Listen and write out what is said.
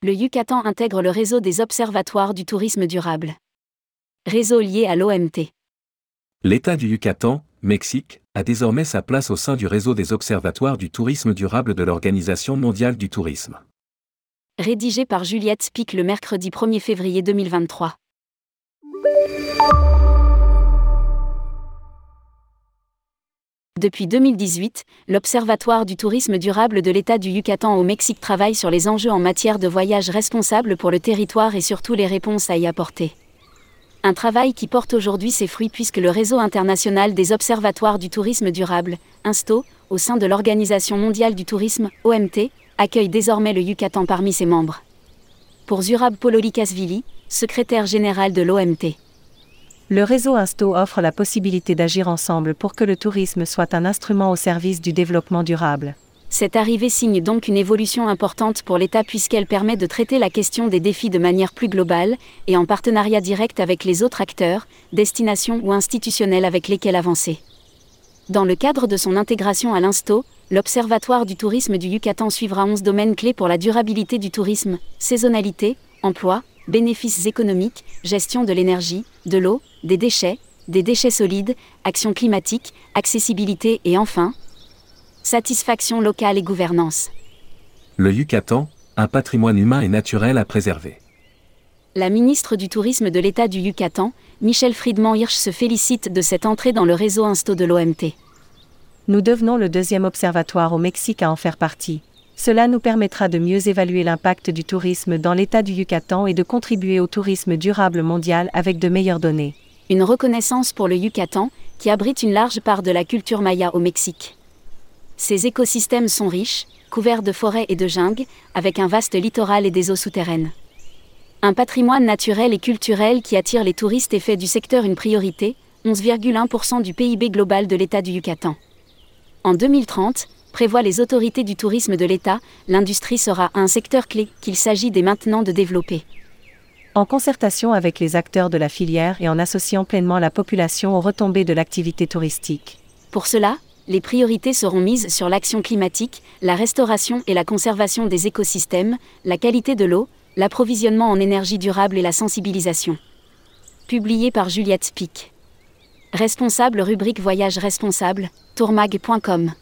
le Yucatan intègre le réseau des observatoires du tourisme durable. Réseau lié à l'OMT. L'État du Yucatan, Mexique, a désormais sa place au sein du réseau des observatoires du tourisme durable de l'Organisation mondiale du tourisme. Rédigé par Juliette Spic le mercredi 1er février 2023. Depuis 2018, l'Observatoire du tourisme durable de l'État du Yucatan au Mexique travaille sur les enjeux en matière de voyage responsable pour le territoire et surtout les réponses à y apporter. Un travail qui porte aujourd'hui ses fruits puisque le réseau international des observatoires du tourisme durable, INSTO, au sein de l'Organisation mondiale du tourisme, OMT, accueille désormais le Yucatan parmi ses membres. Pour Zurab Pololikasvili, secrétaire général de l'OMT. Le réseau Insto offre la possibilité d'agir ensemble pour que le tourisme soit un instrument au service du développement durable. Cette arrivée signe donc une évolution importante pour l'État puisqu'elle permet de traiter la question des défis de manière plus globale et en partenariat direct avec les autres acteurs, destinations ou institutionnels avec lesquels avancer. Dans le cadre de son intégration à l'Insto, l'Observatoire du tourisme du Yucatan suivra 11 domaines clés pour la durabilité du tourisme, saisonnalité, emploi, bénéfices économiques, gestion de l'énergie, de l'eau, des déchets, des déchets solides, action climatique, accessibilité et enfin, satisfaction locale et gouvernance. Le Yucatan, un patrimoine humain et naturel à préserver. La ministre du Tourisme de l'État du Yucatan, Michel Friedman Hirsch se félicite de cette entrée dans le réseau Insto de l'OMT. Nous devenons le deuxième observatoire au Mexique à en faire partie. Cela nous permettra de mieux évaluer l'impact du tourisme dans l'État du Yucatan et de contribuer au tourisme durable mondial avec de meilleures données. Une reconnaissance pour le Yucatan, qui abrite une large part de la culture maya au Mexique. Ces écosystèmes sont riches, couverts de forêts et de jungles, avec un vaste littoral et des eaux souterraines. Un patrimoine naturel et culturel qui attire les touristes et fait du secteur une priorité, 11,1% du PIB global de l'État du Yucatan. En 2030, prévoient les autorités du tourisme de l'État, l'industrie sera un secteur clé qu'il s'agit dès maintenant de développer. En concertation avec les acteurs de la filière et en associant pleinement la population aux retombées de l'activité touristique. Pour cela, les priorités seront mises sur l'action climatique, la restauration et la conservation des écosystèmes, la qualité de l'eau, l'approvisionnement en énergie durable et la sensibilisation. Publié par Juliette Pic. Responsable rubrique Voyage responsable, tourmag.com.